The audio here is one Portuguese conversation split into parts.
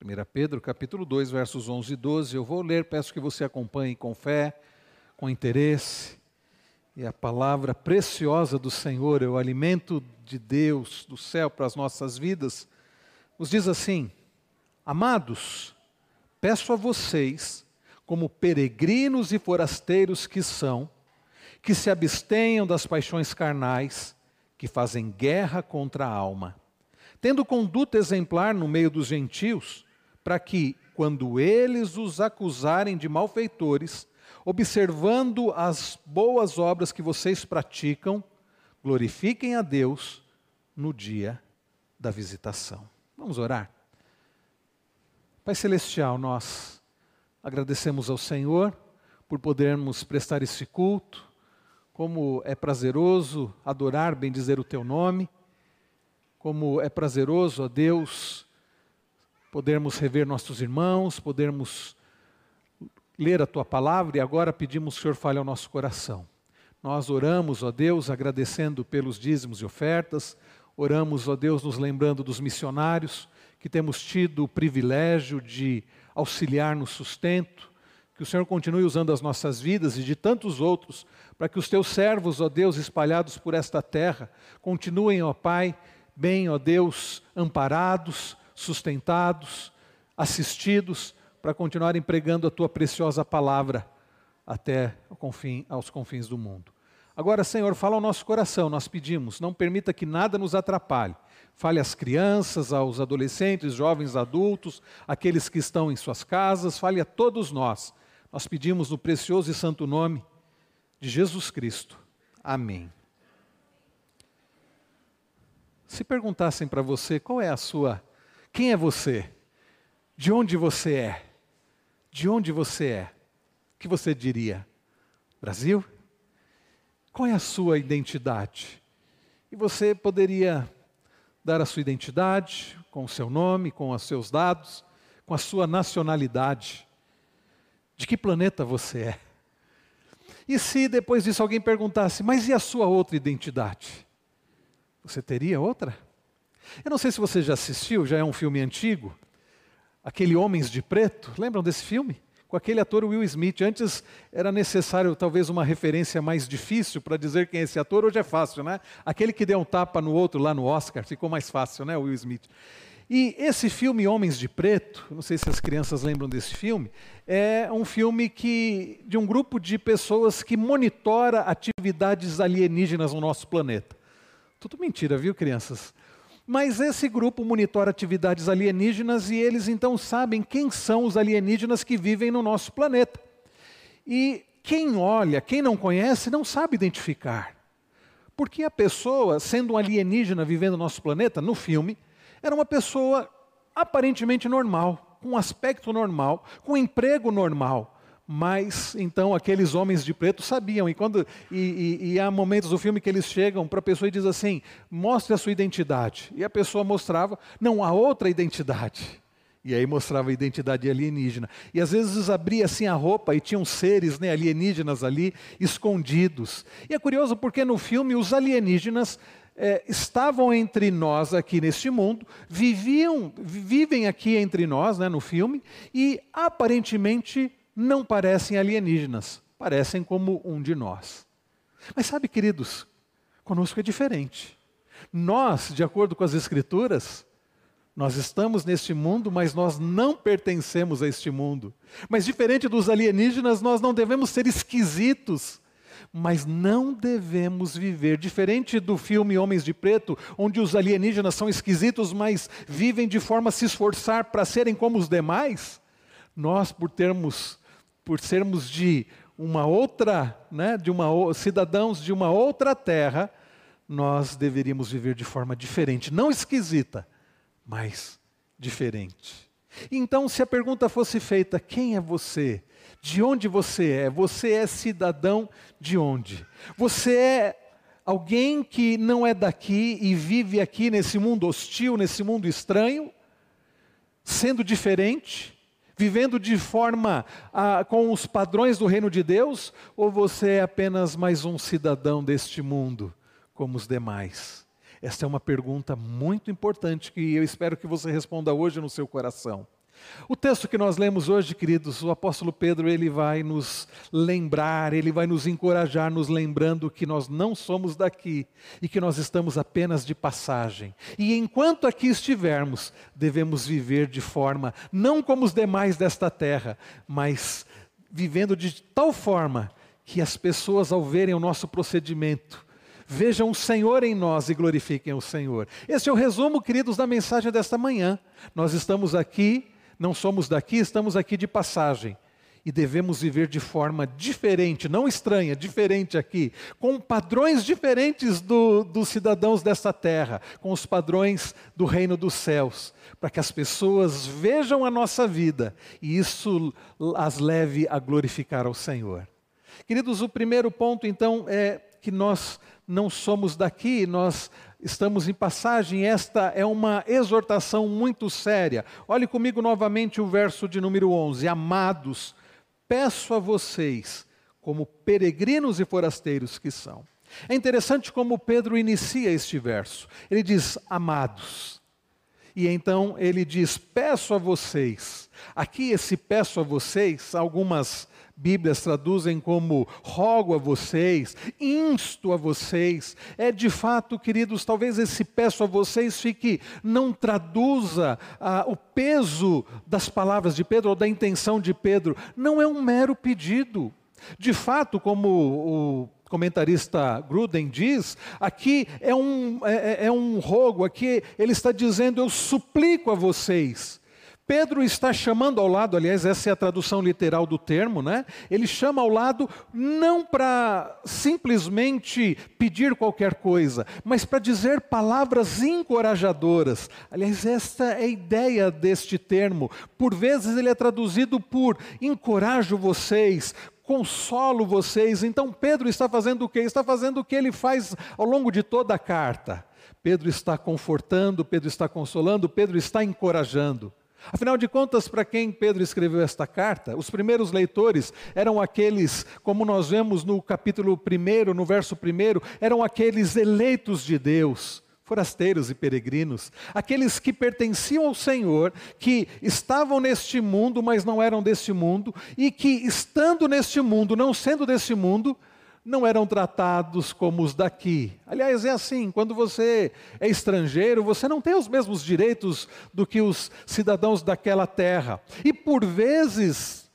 1 Pedro, capítulo 2, versos 11 e 12. Eu vou ler, peço que você acompanhe com fé, com interesse. E a palavra preciosa do Senhor, é o alimento de Deus, do céu para as nossas vidas, nos diz assim: Amados, peço a vocês, como peregrinos e forasteiros que são, que se abstenham das paixões carnais, que fazem guerra contra a alma, tendo conduta exemplar no meio dos gentios, para que, quando eles os acusarem de malfeitores, observando as boas obras que vocês praticam, glorifiquem a Deus no dia da visitação. Vamos orar. Pai Celestial, nós agradecemos ao Senhor por podermos prestar esse culto, como é prazeroso adorar, bendizer o Teu nome, como é prazeroso, ó Deus, podermos rever nossos irmãos, podermos ler a tua palavra e agora pedimos que o Senhor fale ao nosso coração. Nós oramos, ó Deus, agradecendo pelos dízimos e ofertas, oramos, ó Deus, nos lembrando dos missionários que temos tido o privilégio de auxiliar no sustento, que o Senhor continue usando as nossas vidas e de tantos outros, para que os teus servos, ó Deus, espalhados por esta terra, continuem, ó Pai, bem, ó Deus, amparados, sustentados, assistidos, para continuarem pregando a tua preciosa palavra até aos confins do mundo. Agora, Senhor, fala ao nosso coração, nós pedimos, não permita que nada nos atrapalhe. Fale às crianças, aos adolescentes, jovens, adultos, aqueles que estão em suas casas, fale a todos nós. Nós pedimos no precioso e santo nome de Jesus Cristo. Amém. Se perguntassem para você qual é a sua quem é você? De onde você é? De onde você é? O que você diria? Brasil? Qual é a sua identidade? E você poderia dar a sua identidade com o seu nome, com os seus dados, com a sua nacionalidade. De que planeta você é? E se depois disso alguém perguntasse, mas e a sua outra identidade? Você teria outra? Eu não sei se você já assistiu, já é um filme antigo, aquele Homens de Preto, lembram desse filme? Com aquele ator Will Smith. Antes era necessário talvez uma referência mais difícil para dizer quem é esse ator, hoje é fácil, né? Aquele que deu um tapa no outro lá no Oscar, ficou mais fácil, né? Will Smith. E esse filme Homens de Preto, não sei se as crianças lembram desse filme, é um filme que de um grupo de pessoas que monitora atividades alienígenas no nosso planeta. Tudo mentira, viu, crianças? Mas esse grupo monitora atividades alienígenas e eles então sabem quem são os alienígenas que vivem no nosso planeta. E quem olha, quem não conhece, não sabe identificar. Porque a pessoa, sendo um alienígena vivendo no nosso planeta, no filme, era uma pessoa aparentemente normal, com um aspecto normal, com um emprego normal. Mas então aqueles homens de preto sabiam, e, quando, e, e, e há momentos do filme que eles chegam para a pessoa e dizem assim: mostre a sua identidade. E a pessoa mostrava, não, a outra identidade. E aí mostrava a identidade alienígena. E às vezes abria assim a roupa e tinham seres né, alienígenas ali escondidos. E é curioso porque no filme os alienígenas é, estavam entre nós aqui neste mundo, viviam, vivem aqui entre nós, né, no filme, e aparentemente não parecem alienígenas, parecem como um de nós. Mas sabe, queridos, conosco é diferente. Nós, de acordo com as Escrituras, nós estamos neste mundo, mas nós não pertencemos a este mundo. Mas diferente dos alienígenas, nós não devemos ser esquisitos, mas não devemos viver diferente do filme Homens de Preto, onde os alienígenas são esquisitos, mas vivem de forma a se esforçar para serem como os demais. Nós, por termos por sermos de uma outra, né, de uma cidadãos de uma outra terra, nós deveríamos viver de forma diferente, não esquisita, mas diferente. Então, se a pergunta fosse feita, quem é você? De onde você é? Você é cidadão de onde? Você é alguém que não é daqui e vive aqui nesse mundo hostil, nesse mundo estranho, sendo diferente? Vivendo de forma ah, com os padrões do reino de Deus, ou você é apenas mais um cidadão deste mundo, como os demais? Esta é uma pergunta muito importante que eu espero que você responda hoje no seu coração. O texto que nós lemos hoje, queridos, o apóstolo Pedro, ele vai nos lembrar, ele vai nos encorajar, nos lembrando que nós não somos daqui e que nós estamos apenas de passagem. E enquanto aqui estivermos, devemos viver de forma não como os demais desta terra, mas vivendo de tal forma que as pessoas, ao verem o nosso procedimento, vejam o Senhor em nós e glorifiquem o Senhor. Esse é o resumo, queridos, da mensagem desta manhã. Nós estamos aqui não somos daqui, estamos aqui de passagem. E devemos viver de forma diferente, não estranha, diferente aqui, com padrões diferentes do, dos cidadãos desta terra, com os padrões do reino dos céus, para que as pessoas vejam a nossa vida e isso as leve a glorificar ao Senhor. Queridos, o primeiro ponto então é que nós não somos daqui, nós estamos em passagem, esta é uma exortação muito séria. Olhe comigo novamente o verso de número 11: Amados, peço a vocês, como peregrinos e forasteiros que são. É interessante como Pedro inicia este verso. Ele diz: Amados. E então ele diz: Peço a vocês. Aqui, esse peço a vocês, algumas Bíblias traduzem como rogo a vocês, insto a vocês. É de fato, queridos, talvez esse peço a vocês fique, não traduza ah, o peso das palavras de Pedro ou da intenção de Pedro. Não é um mero pedido. De fato, como o comentarista Gruden diz, aqui é um, é, é, é um rogo, aqui ele está dizendo: Eu suplico a vocês Pedro está chamando ao lado, aliás, essa é a tradução literal do termo, né? Ele chama ao lado não para simplesmente pedir qualquer coisa, mas para dizer palavras encorajadoras. Aliás, esta é a ideia deste termo. Por vezes ele é traduzido por encorajo vocês, consolo vocês. Então Pedro está fazendo o quê? Está fazendo o que ele faz ao longo de toda a carta. Pedro está confortando, Pedro está consolando, Pedro está encorajando. Afinal de contas, para quem Pedro escreveu esta carta, os primeiros leitores eram aqueles, como nós vemos no capítulo 1, no verso 1, eram aqueles eleitos de Deus, forasteiros e peregrinos, aqueles que pertenciam ao Senhor, que estavam neste mundo, mas não eram deste mundo, e que, estando neste mundo, não sendo deste mundo, não eram tratados como os daqui. Aliás, é assim: quando você é estrangeiro, você não tem os mesmos direitos do que os cidadãos daquela terra. E por vezes,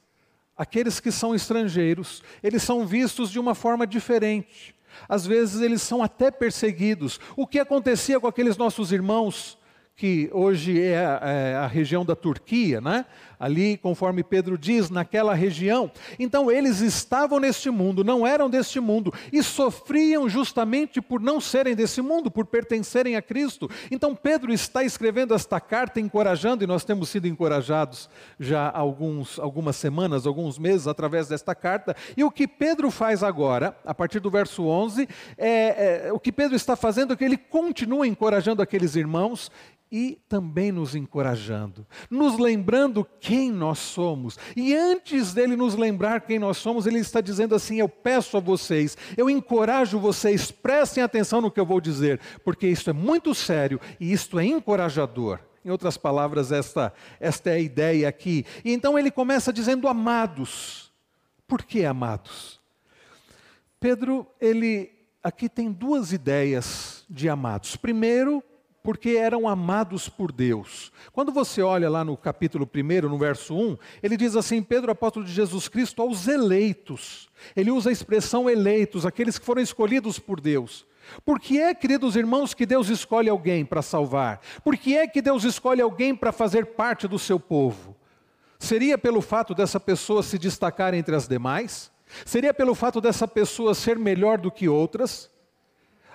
aqueles que são estrangeiros, eles são vistos de uma forma diferente. Às vezes, eles são até perseguidos. O que acontecia com aqueles nossos irmãos? que hoje é a, é região da Turquia, né? Ali, conforme Pedro diz, naquela região. Então, eles estavam neste mundo, não eram deste mundo, e sofriam justamente por não serem desse mundo, por pertencerem a Cristo. Então, Pedro está escrevendo esta carta, encorajando, e nós temos sido encorajados já há alguns, algumas semanas, alguns meses, através desta carta. E o que Pedro faz agora, a partir do verso 11, é, é o que Pedro está fazendo é que ele continua encorajando aqueles irmãos e também nos encorajando, nos lembrando quem nós somos. E antes dele nos lembrar quem nós somos, ele está dizendo assim: Eu peço a vocês, eu encorajo vocês, prestem atenção no que eu vou dizer, porque isto é muito sério e isto é encorajador. Em outras palavras, esta, esta é a ideia aqui. E então ele começa dizendo amados. Por que amados? Pedro, ele aqui tem duas ideias de amados. Primeiro, porque eram amados por Deus. Quando você olha lá no capítulo 1, no verso 1, ele diz assim: Pedro, apóstolo de Jesus Cristo, aos eleitos. Ele usa a expressão eleitos, aqueles que foram escolhidos por Deus. Por que é, queridos irmãos, que Deus escolhe alguém para salvar? Por que é que Deus escolhe alguém para fazer parte do seu povo? Seria pelo fato dessa pessoa se destacar entre as demais? Seria pelo fato dessa pessoa ser melhor do que outras?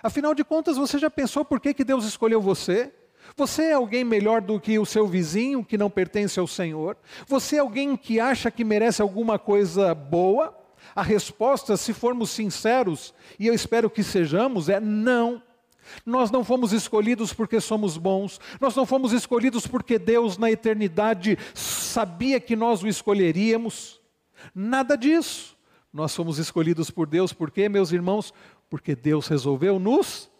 Afinal de contas, você já pensou por que, que Deus escolheu você? Você é alguém melhor do que o seu vizinho que não pertence ao Senhor? Você é alguém que acha que merece alguma coisa boa? A resposta, se formos sinceros, e eu espero que sejamos, é não. Nós não fomos escolhidos porque somos bons, nós não fomos escolhidos porque Deus na eternidade sabia que nós o escolheríamos. Nada disso. Nós fomos escolhidos por Deus porque, meus irmãos, porque Deus resolveu nos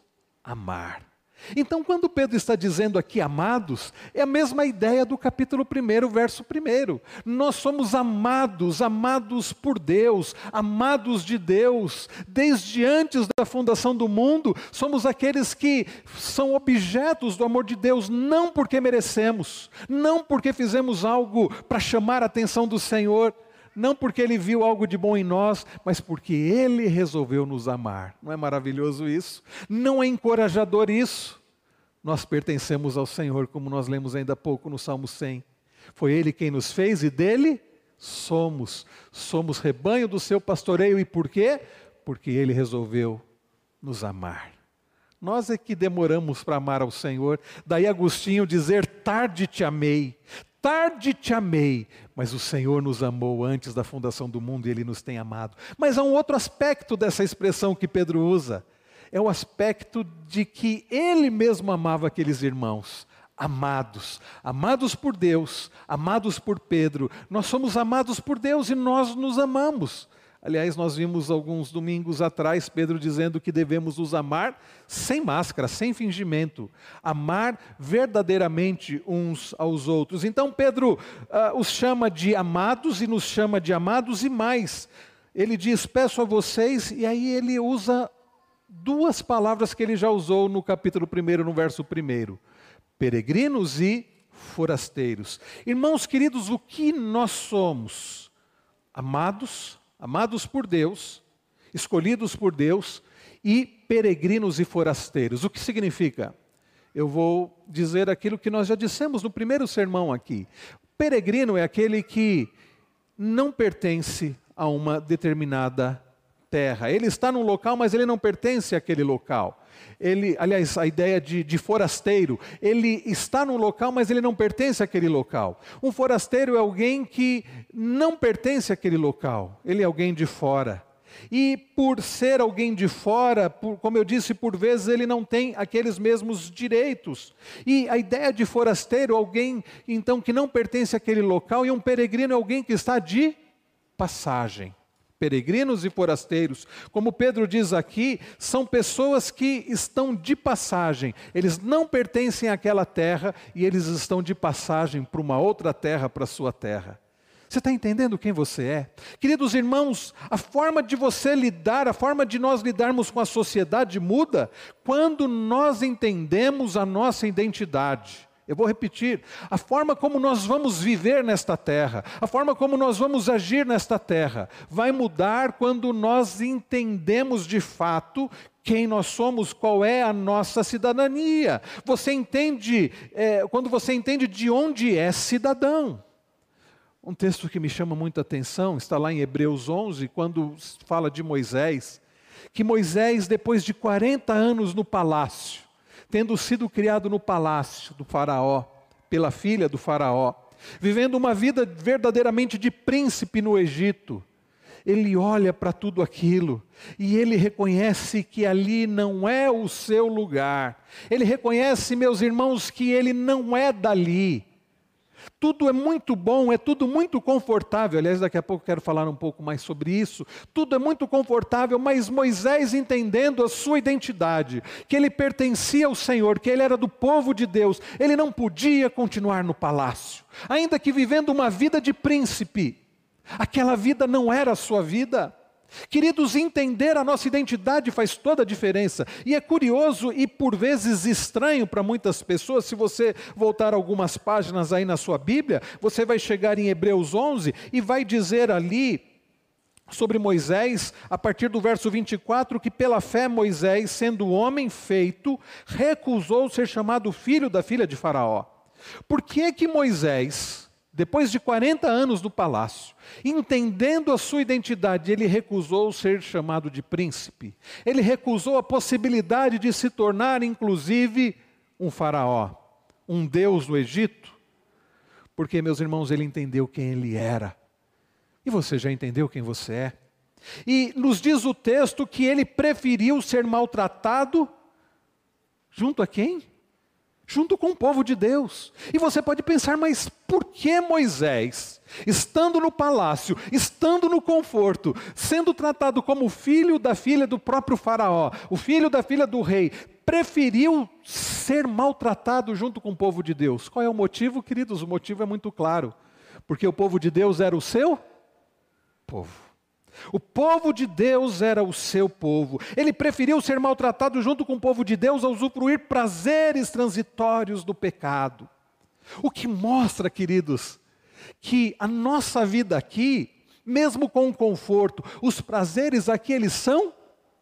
amar. Então, quando Pedro está dizendo aqui amados, é a mesma ideia do capítulo 1, verso 1. Nós somos amados, amados por Deus, amados de Deus, desde antes da fundação do mundo, somos aqueles que são objetos do amor de Deus, não porque merecemos, não porque fizemos algo para chamar a atenção do Senhor não porque ele viu algo de bom em nós, mas porque ele resolveu nos amar. Não é maravilhoso isso? Não é encorajador isso? Nós pertencemos ao Senhor, como nós lemos ainda há pouco no Salmo 100. Foi ele quem nos fez e dele somos. Somos rebanho do seu pastoreio e por quê? Porque ele resolveu nos amar. Nós é que demoramos para amar ao Senhor. Daí Agostinho dizer: tarde te amei, Tarde te amei, mas o Senhor nos amou antes da fundação do mundo e Ele nos tem amado. Mas há um outro aspecto dessa expressão que Pedro usa. É o aspecto de que Ele mesmo amava aqueles irmãos. Amados, amados por Deus, amados por Pedro. Nós somos amados por Deus e nós nos amamos. Aliás, nós vimos alguns domingos atrás Pedro dizendo que devemos nos amar sem máscara, sem fingimento, amar verdadeiramente uns aos outros. Então, Pedro uh, os chama de amados e nos chama de amados e mais. Ele diz: Peço a vocês, e aí ele usa duas palavras que ele já usou no capítulo 1, no verso 1: peregrinos e forasteiros. Irmãos queridos, o que nós somos? Amados amados por Deus, escolhidos por Deus e peregrinos e forasteiros. O que significa? Eu vou dizer aquilo que nós já dissemos no primeiro sermão aqui. Peregrino é aquele que não pertence a uma determinada terra. Ele está num local, mas ele não pertence àquele local. Ele, aliás, a ideia de, de, forasteiro, ele está num local, mas ele não pertence àquele local. Um forasteiro é alguém que não pertence àquele local, ele é alguém de fora. E por ser alguém de fora, por, como eu disse, por vezes ele não tem aqueles mesmos direitos. E a ideia de forasteiro, alguém então que não pertence àquele local, e um peregrino é alguém que está de passagem peregrinos e forasteiros. Como Pedro diz aqui, são pessoas que estão de passagem, eles não pertencem àquela terra e eles estão de passagem para uma outra terra, para a sua terra. Você está entendendo quem você é? Queridos irmãos, a forma de você lidar, a forma de nós lidarmos com a sociedade muda quando nós entendemos a nossa identidade. Eu vou repetir: a forma como nós vamos viver nesta terra, a forma como nós vamos agir nesta terra, vai mudar quando nós entendemos de fato quem nós somos, qual é a nossa cidadania. Você entende, é, quando você entende de onde é cidadão. Um texto que me chama muita atenção está lá em Hebreus 11, quando fala de Moisés, que Moisés, depois de 40 anos no palácio, tendo sido criado no palácio do Faraó, pela filha do Faraó, vivendo uma vida verdadeiramente de príncipe no Egito, ele olha para tudo aquilo e ele reconhece que ali não é o seu lugar. Ele reconhece, meus irmãos, que ele não é dali. Tudo é muito bom, é tudo muito confortável. Aliás, daqui a pouco quero falar um pouco mais sobre isso. Tudo é muito confortável, mas Moisés, entendendo a sua identidade, que ele pertencia ao Senhor, que ele era do povo de Deus, ele não podia continuar no palácio, ainda que vivendo uma vida de príncipe. Aquela vida não era a sua vida. Queridos, entender a nossa identidade faz toda a diferença. E é curioso e por vezes estranho para muitas pessoas, se você voltar algumas páginas aí na sua Bíblia, você vai chegar em Hebreus 11 e vai dizer ali sobre Moisés, a partir do verso 24, que pela fé Moisés, sendo homem feito, recusou ser chamado filho da filha de Faraó. Por que que Moisés depois de 40 anos no palácio, entendendo a sua identidade, ele recusou ser chamado de príncipe. Ele recusou a possibilidade de se tornar, inclusive, um faraó, um deus no Egito. Porque, meus irmãos, ele entendeu quem ele era. E você já entendeu quem você é? E nos diz o texto que ele preferiu ser maltratado junto a quem? Junto com o povo de Deus. E você pode pensar, mas por que Moisés, estando no palácio, estando no conforto, sendo tratado como filho da filha do próprio Faraó, o filho da filha do rei, preferiu ser maltratado junto com o povo de Deus? Qual é o motivo, queridos? O motivo é muito claro. Porque o povo de Deus era o seu povo. O povo de Deus era o seu povo. Ele preferiu ser maltratado junto com o povo de Deus a usufruir prazeres transitórios do pecado. O que mostra, queridos, que a nossa vida aqui, mesmo com o conforto, os prazeres aqui eles são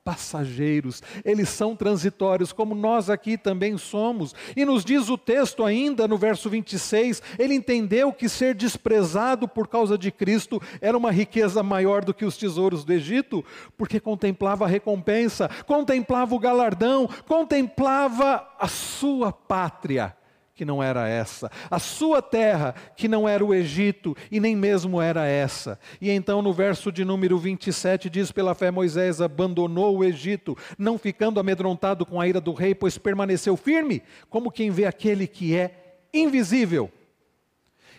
passageiros, eles são transitórios, como nós aqui também somos. E nos diz o texto ainda no verso 26, ele entendeu que ser desprezado por causa de Cristo era uma riqueza maior do que os tesouros do Egito, porque contemplava a recompensa, contemplava o galardão, contemplava a sua pátria que não era essa, a sua terra, que não era o Egito e nem mesmo era essa. E então no verso de número 27 diz: Pela fé Moisés abandonou o Egito, não ficando amedrontado com a ira do rei, pois permaneceu firme, como quem vê aquele que é invisível.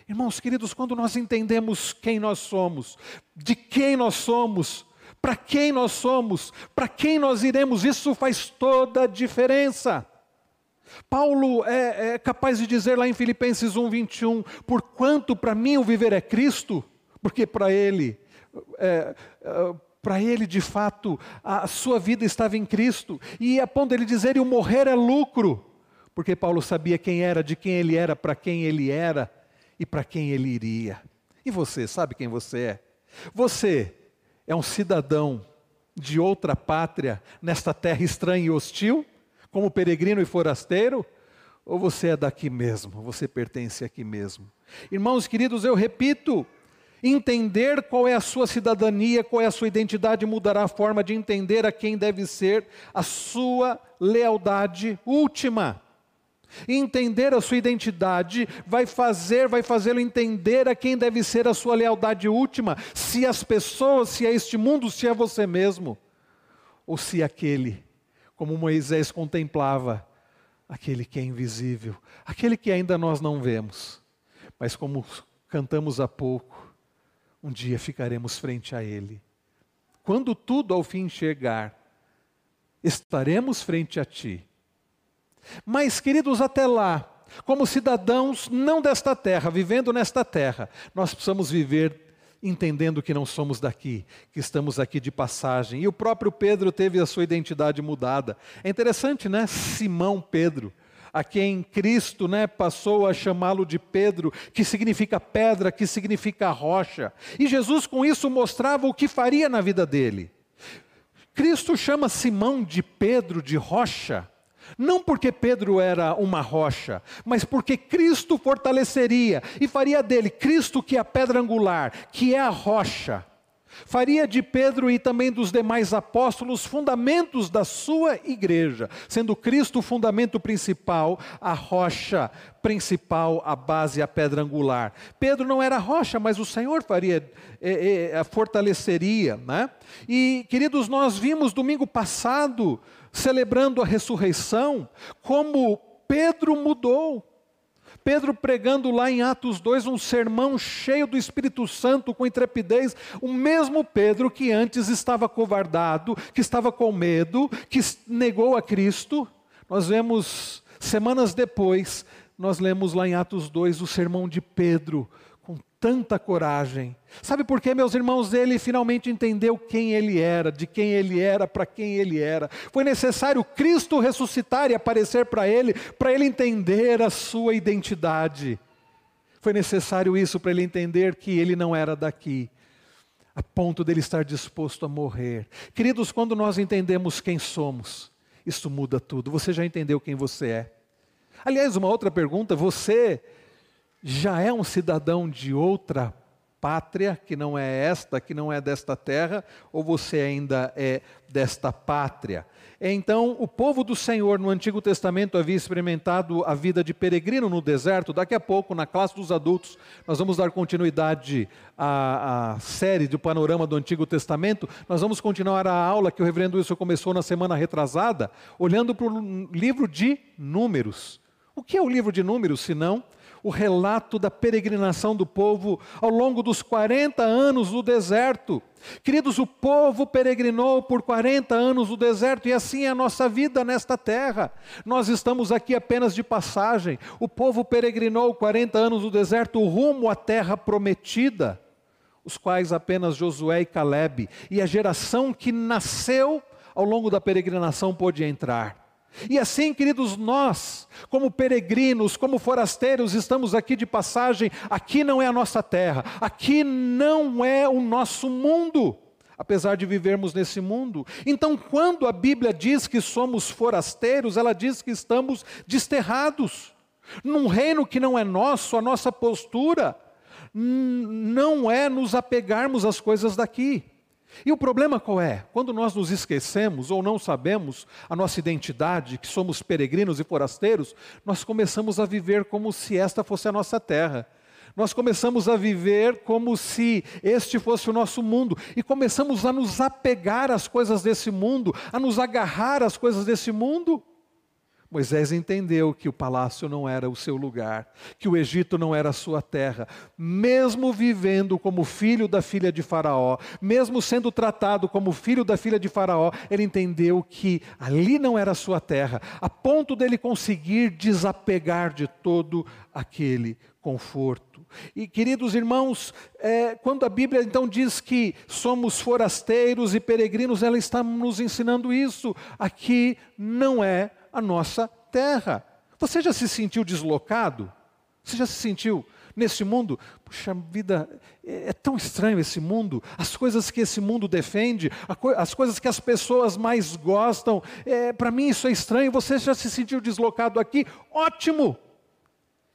Irmãos queridos, quando nós entendemos quem nós somos, de quem nós somos, para quem nós somos, para quem nós iremos, isso faz toda a diferença. Paulo é, é, capaz de dizer lá em Filipenses 1, 21, porquanto para mim o viver é Cristo, porque para ele, é, é, para ele de fato, a sua vida estava em Cristo, e a ponto dele dizer, e o morrer é lucro, porque Paulo sabia quem era, de quem ele era, para quem ele era e para quem ele iria. E você, sabe quem você é? Você é um cidadão de outra pátria, nesta terra estranha e hostil? Como peregrino e forasteiro? Ou você é daqui mesmo, você pertence aqui mesmo? Irmãos queridos, eu repito, entender qual é a sua cidadania, qual é a sua identidade, mudará a forma de entender a quem deve ser a sua lealdade última. entender a sua identidade vai fazer, vai fazê-lo entender a quem deve ser a sua lealdade última, se as pessoas, se é este mundo, se é você mesmo, ou se é aquele como Moisés contemplava aquele que é invisível, aquele que ainda nós não vemos, mas como cantamos há pouco, um dia ficaremos frente a Ele. Quando tudo ao fim chegar, estaremos frente a Ti. Mas, queridos, até lá, como cidadãos não desta terra, vivendo nesta terra, nós precisamos viver entendendo que não somos daqui, que estamos aqui de passagem. E o próprio Pedro teve a sua identidade mudada. É interessante, né? Simão Pedro, a quem Cristo né, passou a chamá-lo de Pedro, que significa pedra, que significa rocha. E Jesus com isso mostrava o que faria na vida dele. Cristo chama Simão de Pedro, de rocha, não porque Pedro era uma rocha, mas porque Cristo fortaleceria e faria dele, Cristo que é a pedra angular, que é a rocha, faria de Pedro e também dos demais apóstolos fundamentos da sua igreja, sendo Cristo o fundamento principal, a rocha principal, a base, a pedra angular. Pedro não era rocha, mas o Senhor faria, é, é, fortaleceria. Né? E, queridos, nós vimos domingo passado celebrando a ressurreição, como Pedro mudou. Pedro pregando lá em Atos 2 um sermão cheio do Espírito Santo, com intrepidez, o mesmo Pedro que antes estava covardado, que estava com medo, que negou a Cristo. Nós vemos, semanas depois, nós lemos lá em Atos 2 o sermão de Pedro, tanta coragem. Sabe por quê, meus irmãos? Ele finalmente entendeu quem ele era, de quem ele era, para quem ele era. Foi necessário Cristo ressuscitar e aparecer para ele, para ele entender a sua identidade. Foi necessário isso para ele entender que ele não era daqui, a ponto dele estar disposto a morrer. Queridos, quando nós entendemos quem somos, isso muda tudo. Você já entendeu quem você é? Aliás, uma outra pergunta: você já é um cidadão de outra pátria, que não é esta, que não é desta terra, ou você ainda é desta pátria? Então, o povo do Senhor no Antigo Testamento havia experimentado a vida de peregrino no deserto. Daqui a pouco, na classe dos adultos, nós vamos dar continuidade à, à série do panorama do Antigo Testamento. Nós vamos continuar a aula que o reverendo Wilson começou na semana retrasada, olhando para o livro de Números O que é o livro de Números, se não o relato da peregrinação do povo ao longo dos 40 anos do deserto? Queridos, o povo peregrinou por 40 anos no deserto e assim é a nossa vida nesta terra. Nós estamos aqui apenas de passagem. O povo peregrinou 40 anos no deserto rumo à terra prometida, os quais apenas Josué e Caleb e a geração que nasceu ao longo da peregrinação pôde entrar. E assim, queridos, nós, como peregrinos, como forasteiros, estamos aqui de passagem, aqui não é a nossa terra, aqui não é o nosso mundo, apesar de vivermos nesse mundo. Então, quando a Bíblia diz que somos forasteiros, ela diz que estamos desterrados. Num reino que não é nosso, a nossa postura não é nos apegarmos às coisas daqui. E o problema qual é? Quando nós nos esquecemos ou não sabemos a nossa identidade, que somos peregrinos e forasteiros, nós começamos a viver como se esta fosse a nossa terra. Nós começamos a viver como se este fosse o nosso mundo e começamos a nos apegar às coisas desse mundo, a nos agarrar às coisas desse mundo. Moisés entendeu que o palácio não era o seu lugar, que o Egito não era a sua terra. Mesmo vivendo como filho da filha de Faraó, mesmo sendo tratado como filho da filha de Faraó, ele entendeu que ali não era a sua terra, a ponto dele conseguir desapegar de todo aquele conforto. E queridos irmãos, é, quando a Bíblia então diz que somos forasteiros e peregrinos, ela está nos ensinando isso. Aqui não é a nossa terra. Você já se sentiu deslocado? Você já se sentiu nesse mundo? Puxa vida, é, é tão estranho esse mundo, as coisas que esse mundo defende, as coisas que as pessoas mais gostam, é, para mim isso é estranho. Você já se sentiu deslocado aqui? Ótimo!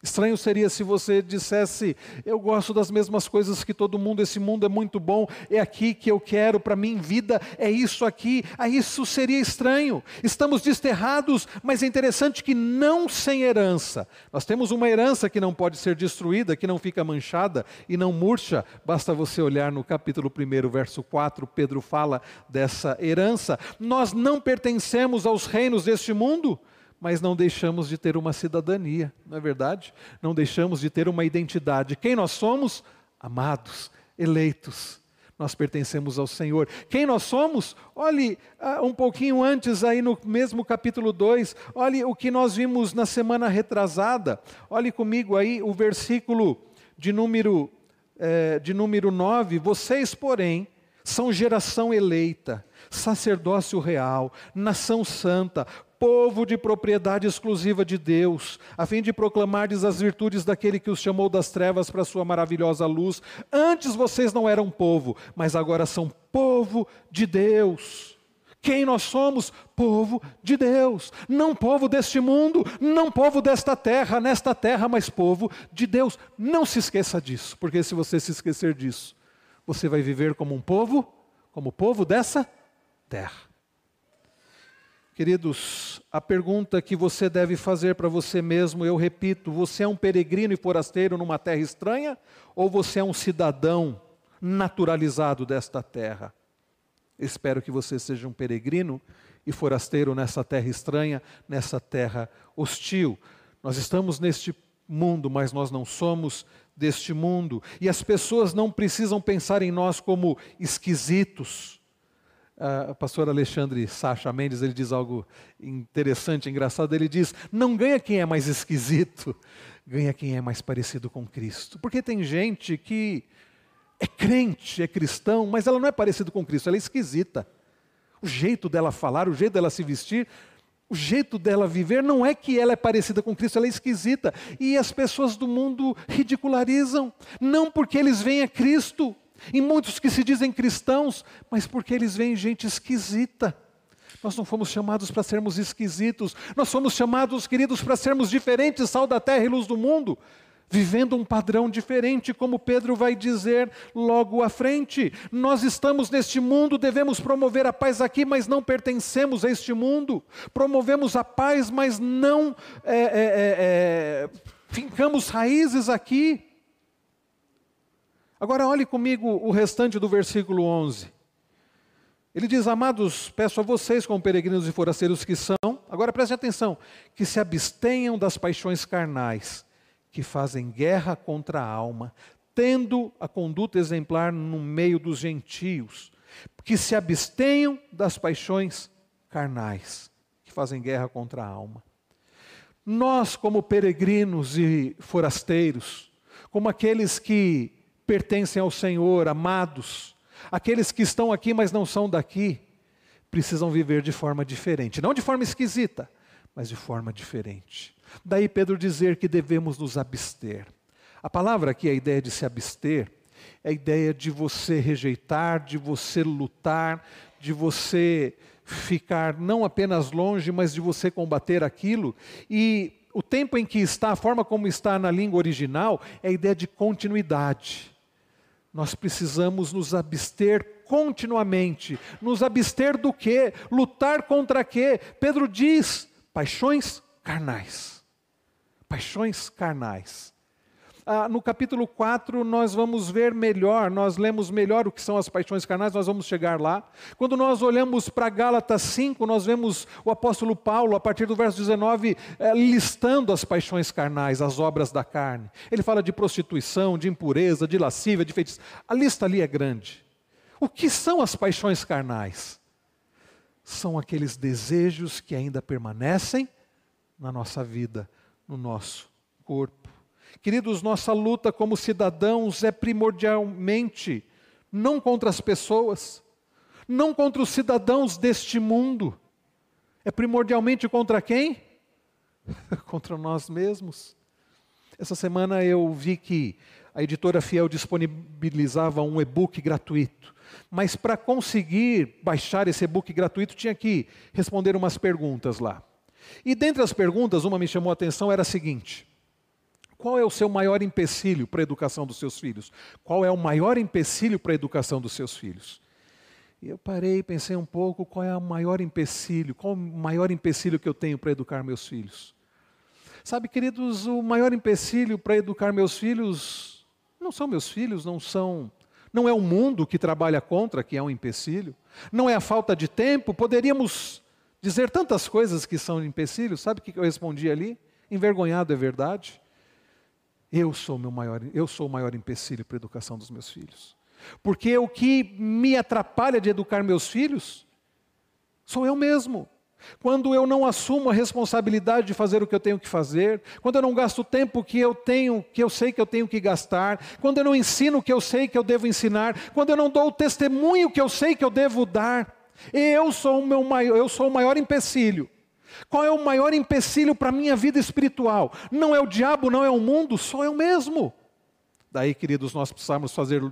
Estranho seria se você dissesse: Eu gosto das mesmas coisas que todo mundo, esse mundo é muito bom, é aqui que eu quero, para mim, vida é isso aqui. Aí isso seria estranho. Estamos desterrados, mas é interessante que não sem herança. Nós temos uma herança que não pode ser destruída, que não fica manchada e não murcha. Basta você olhar no capítulo 1, verso 4, Pedro fala dessa herança. Nós não pertencemos aos reinos deste mundo mas não deixamos de ter uma cidadania, não é verdade? Não deixamos de ter uma identidade. Quem nós somos? Amados, eleitos. Nós pertencemos ao Senhor. Quem nós somos? Olhe uh, um pouquinho antes, aí no mesmo capítulo 2, olhe o que nós vimos na semana retrasada. Olhe comigo aí o versículo de número, eh, de número 9. Vocês, porém, são geração eleita, sacerdócio real, nação santa, povo de propriedade exclusiva de Deus, a fim de proclamardes as virtudes daquele que os chamou das trevas para a sua maravilhosa luz. Antes vocês não eram povo, mas agora são povo de Deus. Quem nós somos? Povo de Deus. Não povo deste mundo, não povo desta terra, nesta terra, mas povo de Deus. Não se esqueça disso, porque se você se esquecer disso, você vai viver como um povo, como povo dessa terra. Queridos, a pergunta que você deve fazer para você mesmo, eu repito: você é um peregrino e forasteiro numa terra estranha ou você é um cidadão naturalizado desta terra? Espero que você seja um peregrino e forasteiro nessa terra estranha, nessa terra hostil. Nós estamos neste mundo, mas nós não somos deste mundo. E as pessoas não precisam pensar em nós como esquisitos Uh, o pastor Alexandre Sacha Mendes ele diz algo interessante, engraçado. Ele diz: não ganha quem é mais esquisito, ganha quem é mais parecido com Cristo. Porque tem gente que é crente, é cristão, mas ela não é parecida com Cristo, ela é esquisita. O jeito dela falar, o jeito dela se vestir, o jeito dela viver não é que ela é parecida com Cristo, ela é esquisita. E as pessoas do mundo ridicularizam, não porque eles veem a Cristo, e muitos que se dizem cristãos, mas porque eles veem gente esquisita. Nós não fomos chamados para sermos esquisitos, nós fomos chamados, queridos, para sermos diferentes, sal da terra e luz do mundo, vivendo um padrão diferente, como Pedro vai dizer logo à frente. Nós estamos neste mundo, devemos promover a paz aqui, mas não pertencemos a este mundo. Promovemos a paz, mas não é, é, é, é fincamos raízes aqui. Agora olhe comigo o restante do versículo 11. Ele diz: Amados, peço a vocês, como peregrinos e forasteiros que são, agora preste atenção, que se abstenham das paixões carnais, que fazem guerra contra a alma, tendo a conduta exemplar no meio dos gentios, que se abstenham das paixões carnais, que fazem guerra contra a alma. Nós, como peregrinos e forasteiros, como aqueles que pertencem ao Senhor, amados, aqueles que estão aqui, mas não são daqui, precisam viver de forma diferente. Não de forma esquisita, mas de forma diferente. Daí Pedro dizer que devemos nos abster. A palavra aqui, a ideia de se abster, é a ideia de você rejeitar, de você lutar, de você ficar não apenas longe, mas de você combater aquilo. E o tempo em que está, a forma como está na língua original, é a ideia de continuidade nós precisamos nos abster continuamente. Nos abster do quê? Lutar contra quê? Pedro diz: paixões carnais. Paixões carnais. Ah, no capítulo 4, nós vamos ver melhor, nós lemos melhor o que são as paixões carnais, nós vamos chegar lá. Quando nós olhamos para Gálatas 5, nós vemos o apóstolo Paulo, a partir do verso 19, eh, listando as paixões carnais, as obras da carne. Ele fala de prostituição, de impureza, de lascívia, de feitiço. A lista ali é grande. O que são as paixões carnais? São aqueles desejos que ainda permanecem na nossa vida, no nosso corpo. Queridos, nossa luta como cidadãos é primordialmente não contra as pessoas, não contra os cidadãos deste mundo, é primordialmente contra quem? contra nós mesmos. Essa semana eu vi que a editora Fiel disponibilizava um e-book gratuito, mas para conseguir baixar esse e-book gratuito tinha que responder umas perguntas lá. E dentre as perguntas, uma me chamou a atenção, era a seguinte: qual é o seu maior empecilho para a educação dos seus filhos? Qual é o maior empecilho para a educação dos seus filhos? E eu parei pensei um pouco, qual é o maior empecilho? Qual o maior empecilho que eu tenho para educar meus filhos? Sabe, queridos, o maior empecilho para educar meus filhos não são meus filhos, não são não é o mundo que trabalha contra, que é um empecilho, não é a falta de tempo, poderíamos dizer tantas coisas que são empecilhos, sabe o que eu respondi ali? Envergonhado é verdade. Eu sou, meu maior, eu sou o maior empecilho para a educação dos meus filhos. Porque o que me atrapalha de educar meus filhos sou eu mesmo. Quando eu não assumo a responsabilidade de fazer o que eu tenho que fazer, quando eu não gasto o tempo que eu tenho, que eu sei que eu tenho que gastar, quando eu não ensino o que eu sei que eu devo ensinar, quando eu não dou o testemunho que eu sei que eu devo dar, eu sou o meu maior, eu sou o maior empecilho qual é o maior empecilho para a minha vida espiritual? Não é o diabo, não é o mundo, sou eu mesmo. Daí, queridos, nós precisamos fazer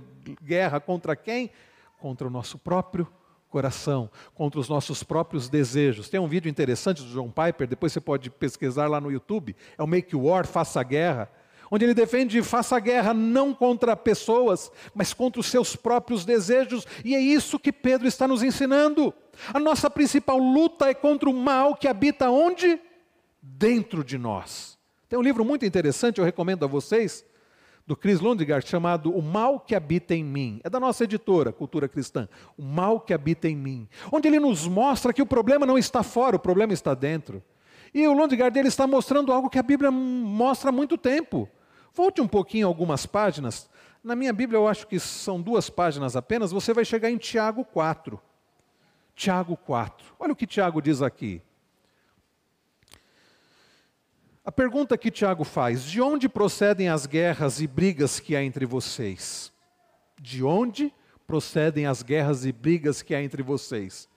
guerra contra quem? Contra o nosso próprio coração, contra os nossos próprios desejos. Tem um vídeo interessante do John Piper, depois você pode pesquisar lá no YouTube, é o Make War, Faça Guerra onde ele defende faça guerra não contra pessoas, mas contra os seus próprios desejos, e é isso que Pedro está nos ensinando. A nossa principal luta é contra o mal que habita onde? Dentro de nós. Tem um livro muito interessante, eu recomendo a vocês, do Chris Lundgaard, chamado O Mal que Habita em Mim. É da nossa editora, Cultura Cristã. O Mal que Habita em Mim. Onde ele nos mostra que o problema não está fora, o problema está dentro. E o Lundgaard ele está mostrando algo que a Bíblia mostra há muito tempo. Volte um pouquinho algumas páginas. Na minha Bíblia, eu acho que são duas páginas apenas. Você vai chegar em Tiago 4. Tiago 4. Olha o que Tiago diz aqui. A pergunta que Tiago faz: De onde procedem as guerras e brigas que há entre vocês? De onde procedem as guerras e brigas que há entre vocês?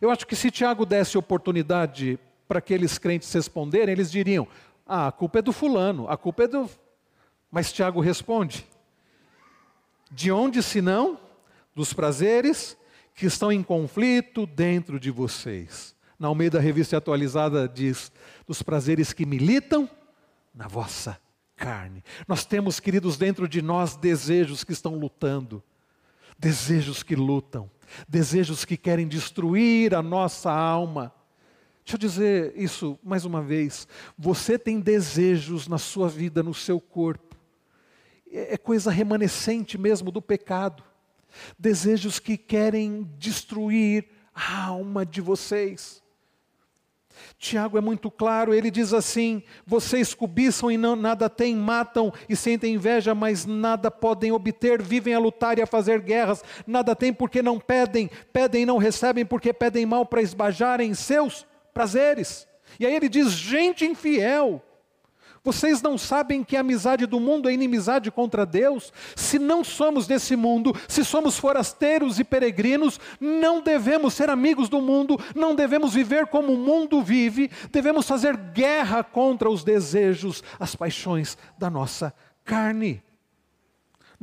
Eu acho que se Tiago desse oportunidade para aqueles crentes responderem, eles diriam: Ah, a culpa é do fulano, a culpa é do mas Tiago responde: De onde senão? Dos prazeres que estão em conflito dentro de vocês. Na Almeida Revista Atualizada diz: dos prazeres que militam na vossa carne. Nós temos, queridos, dentro de nós desejos que estão lutando, desejos que lutam, desejos que querem destruir a nossa alma. Deixa eu dizer isso mais uma vez. Você tem desejos na sua vida, no seu corpo, é, é coisa remanescente mesmo do pecado. desejos que querem destruir a alma de vocês. Tiago é muito claro, ele diz assim: vocês cobiçam e não, nada têm, matam e sentem inveja, mas nada podem obter, vivem a lutar e a fazer guerras, nada têm porque não pedem, pedem e não recebem porque pedem mal para esbajarem seus prazeres. E aí ele diz: gente infiel, vocês não sabem que a amizade do mundo é inimizade contra Deus? Se não somos desse mundo, se somos forasteiros e peregrinos, não devemos ser amigos do mundo, não devemos viver como o mundo vive, devemos fazer guerra contra os desejos, as paixões da nossa carne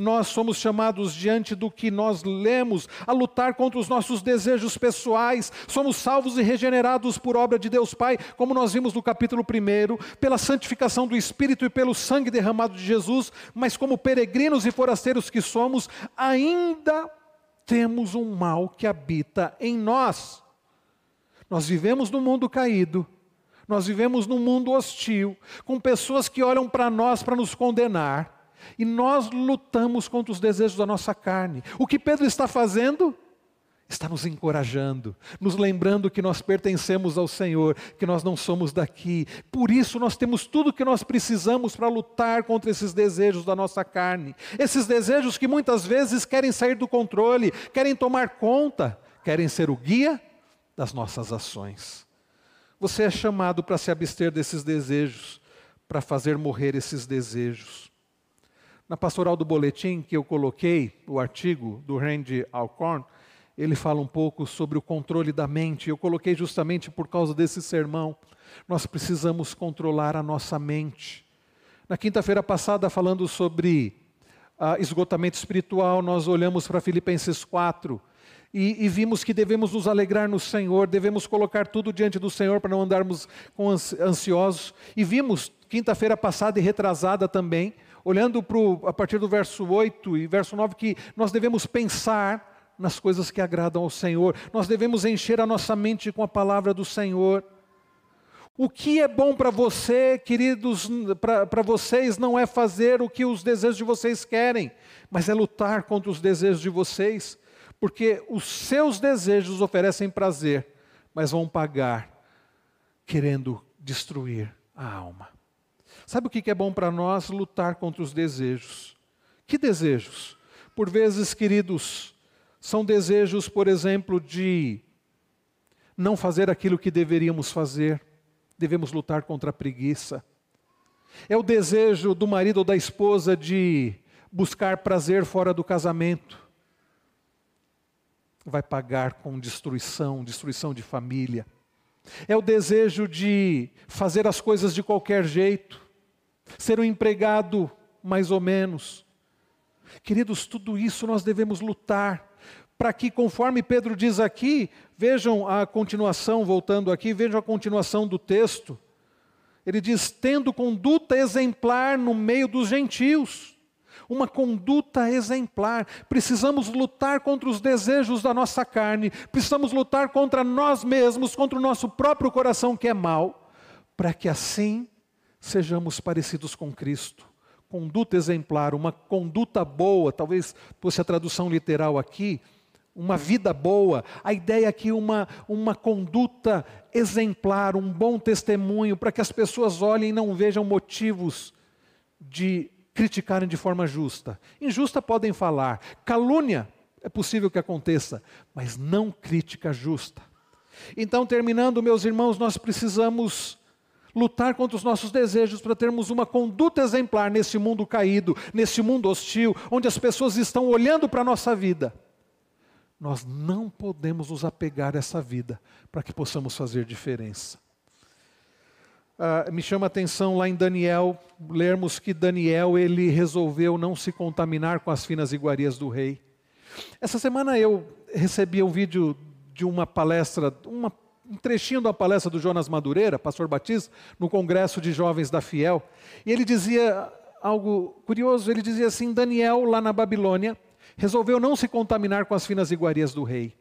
nós somos chamados diante do que nós lemos a lutar contra os nossos desejos pessoais. Somos salvos e regenerados por obra de Deus Pai, como nós vimos no capítulo 1, pela santificação do Espírito e pelo sangue derramado de Jesus, mas como peregrinos e forasteiros que somos, ainda temos um mal que habita em nós. Nós vivemos no mundo caído, nós vivemos num mundo hostil, com pessoas que olham para nós para nos condenar e nós lutamos contra os desejos da nossa carne. O que Pedro está fazendo? Está nos encorajando, nos lembrando que nós pertencemos ao Senhor, que nós não somos daqui. Por isso nós temos tudo o que nós precisamos para lutar contra esses desejos da nossa carne. Esses desejos que muitas vezes querem sair do controle, querem tomar conta, querem ser o guia das nossas ações. Você é chamado para se abster desses desejos, para fazer morrer esses desejos. Na pastoral do boletim que eu coloquei, o artigo do Randy Alcorn, ele fala um pouco sobre o controle da mente. Eu coloquei justamente por causa desse sermão. Nós precisamos controlar a nossa mente. Na quinta-feira passada, falando sobre uh, esgotamento espiritual, nós olhamos para Filipenses 4 e, e, vimos que devemos nos alegrar no Senhor, devemos colocar tudo diante do Senhor para não andarmos ansiosos. E vimos, quinta-feira passada e retrasada também, olhando pro, a partir do verso 8 e verso 9, que nós devemos pensar nas coisas que agradam ao Senhor, nós devemos encher a nossa mente com a palavra do Senhor. O que é bom para você, queridos, para vocês, não é fazer o que os desejos de vocês querem, mas é lutar contra os desejos de vocês, porque os seus desejos oferecem prazer, mas vão pagar querendo destruir a alma. Sabe o que é bom para nós? Lutar contra os desejos. Que desejos? Por vezes, queridos, são desejos, por exemplo, de não fazer aquilo que deveríamos fazer. Devemos lutar contra a preguiça. É o desejo do marido ou da esposa de buscar prazer fora do casamento. Vai pagar com destruição, destruição de família. É o desejo de fazer as coisas de qualquer jeito ser um empregado mais ou menos. Queridos, tudo isso nós devemos lutar para que, conforme Pedro diz aqui, vejam a continuação, voltando aqui, vejam a continuação do texto. Ele diz: tendo conduta exemplar no meio dos gentios. Uma conduta exemplar. Precisamos lutar contra os desejos da nossa carne, precisamos lutar contra nós mesmos, contra o nosso próprio coração que é mau, para que assim sejamos parecidos com Cristo. Conduta exemplar, uma conduta boa, talvez fosse a tradução literal aqui, uma vida boa. A ideia aqui uma uma conduta exemplar, um bom testemunho para que as pessoas olhem e não vejam motivos de criticarem de forma justa. Injusta podem falar, calúnia é possível que aconteça, mas não crítica justa. Então, terminando, meus irmãos, nós precisamos lutar contra os nossos desejos para termos uma conduta exemplar nesse mundo caído, nesse mundo hostil, onde as pessoas estão olhando para a nossa vida. Nós não podemos nos apegar a essa vida para que possamos fazer diferença. Ah, me chama a atenção lá em Daniel, lermos que Daniel ele resolveu não se contaminar com as finas iguarias do rei. Essa semana eu recebi um vídeo de uma palestra, uma um trechinho da palestra do Jonas Madureira, pastor Batista, no Congresso de Jovens da Fiel. E ele dizia algo curioso: ele dizia assim: Daniel, lá na Babilônia, resolveu não se contaminar com as finas iguarias do rei.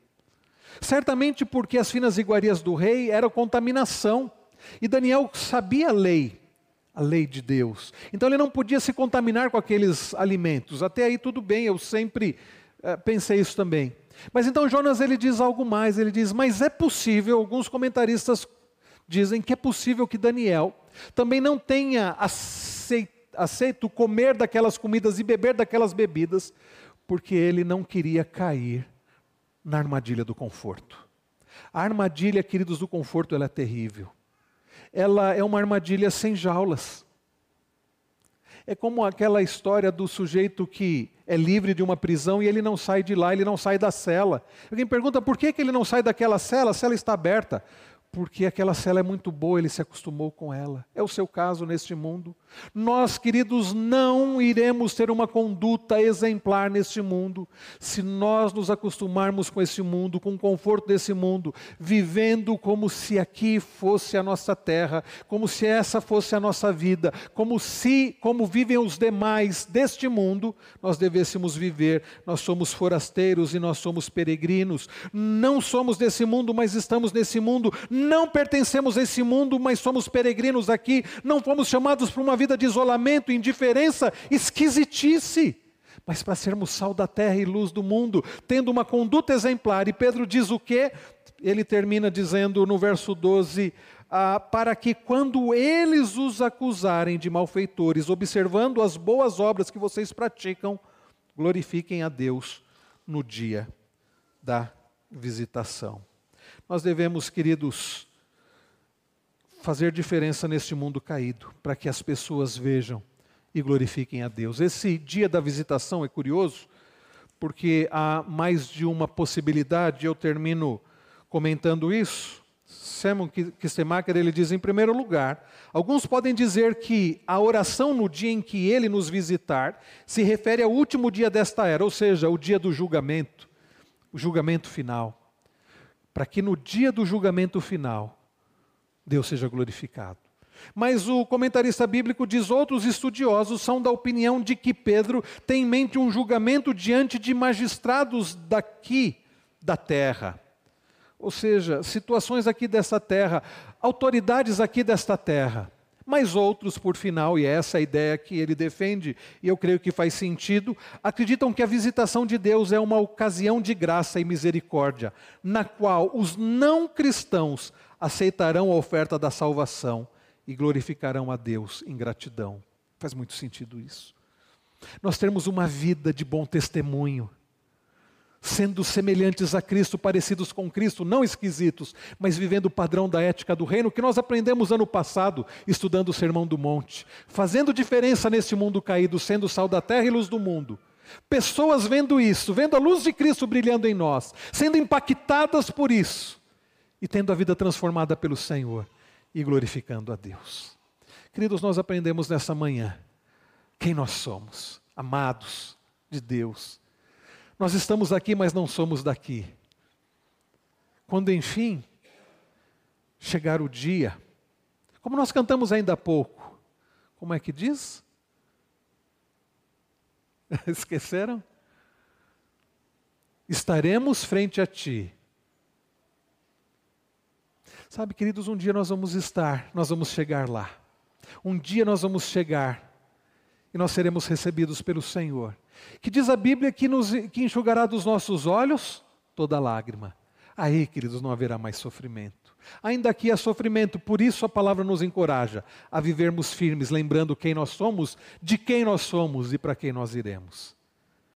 Certamente porque as finas iguarias do rei eram contaminação. E Daniel sabia a lei, a lei de Deus. Então ele não podia se contaminar com aqueles alimentos. Até aí tudo bem, eu sempre é, pensei isso também. Mas então Jonas ele diz algo mais, ele diz: "Mas é possível, alguns comentaristas dizem que é possível que Daniel também não tenha aceito comer daquelas comidas e beber daquelas bebidas, porque ele não queria cair na armadilha do conforto. A armadilha, queridos, do conforto, ela é terrível. Ela é uma armadilha sem jaulas. É como aquela história do sujeito que é livre de uma prisão e ele não sai de lá, ele não sai da cela. Alguém pergunta por que, que ele não sai daquela cela? A cela está aberta porque aquela cela é muito boa, ele se acostumou com ela. É o seu caso neste mundo. Nós, queridos, não iremos ter uma conduta exemplar neste mundo se nós nos acostumarmos com esse mundo, com o conforto desse mundo, vivendo como se aqui fosse a nossa terra, como se essa fosse a nossa vida, como se, como vivem os demais deste mundo, nós devêssemos viver. Nós somos forasteiros e nós somos peregrinos. Não somos desse mundo, mas estamos nesse mundo não pertencemos a esse mundo, mas somos peregrinos aqui, não fomos chamados para uma vida de isolamento, indiferença, esquisitice, mas para sermos sal da terra e luz do mundo, tendo uma conduta exemplar. E Pedro diz o quê? Ele termina dizendo no verso 12: ah, para que quando eles os acusarem de malfeitores, observando as boas obras que vocês praticam, glorifiquem a Deus no dia da visitação. Nós devemos, queridos, fazer diferença neste mundo caído, para que as pessoas vejam e glorifiquem a Deus. Esse dia da visitação é curioso, porque há mais de uma possibilidade, eu termino comentando isso. Simon Kistemacher, ele diz, em primeiro lugar, alguns podem dizer que a oração no dia em que ele nos visitar se refere ao último dia desta era, ou seja, o dia do julgamento, o julgamento final para que no dia do julgamento final Deus seja glorificado. Mas o comentarista bíblico diz: outros estudiosos são da opinião de que Pedro tem em mente um julgamento diante de magistrados daqui da terra. Ou seja, situações aqui dessa terra, autoridades aqui desta terra. Mas outros, por final, e é essa a ideia que ele defende, e eu creio que faz sentido, acreditam que a visitação de Deus é uma ocasião de graça e misericórdia, na qual os não cristãos aceitarão a oferta da salvação e glorificarão a Deus em gratidão. Faz muito sentido isso. Nós temos uma vida de bom testemunho sendo semelhantes a Cristo, parecidos com Cristo, não esquisitos, mas vivendo o padrão da ética do reino que nós aprendemos ano passado, estudando o Sermão do Monte, fazendo diferença nesse mundo caído, sendo sal da terra e luz do mundo. Pessoas vendo isso, vendo a luz de Cristo brilhando em nós, sendo impactadas por isso e tendo a vida transformada pelo Senhor e glorificando a Deus. Queridos, nós aprendemos nessa manhã quem nós somos, amados de Deus nós estamos aqui, mas não somos daqui. Quando enfim chegar o dia, como nós cantamos ainda há pouco, como é que diz? Esqueceram? Estaremos frente a Ti. Sabe, queridos, um dia nós vamos estar, nós vamos chegar lá. Um dia nós vamos chegar e nós seremos recebidos pelo Senhor que diz a Bíblia que, nos, que enxugará dos nossos olhos toda lágrima. Aí, queridos, não haverá mais sofrimento. Ainda aqui há sofrimento, por isso a palavra nos encoraja a vivermos firmes, lembrando quem nós somos, de quem nós somos e para quem nós iremos.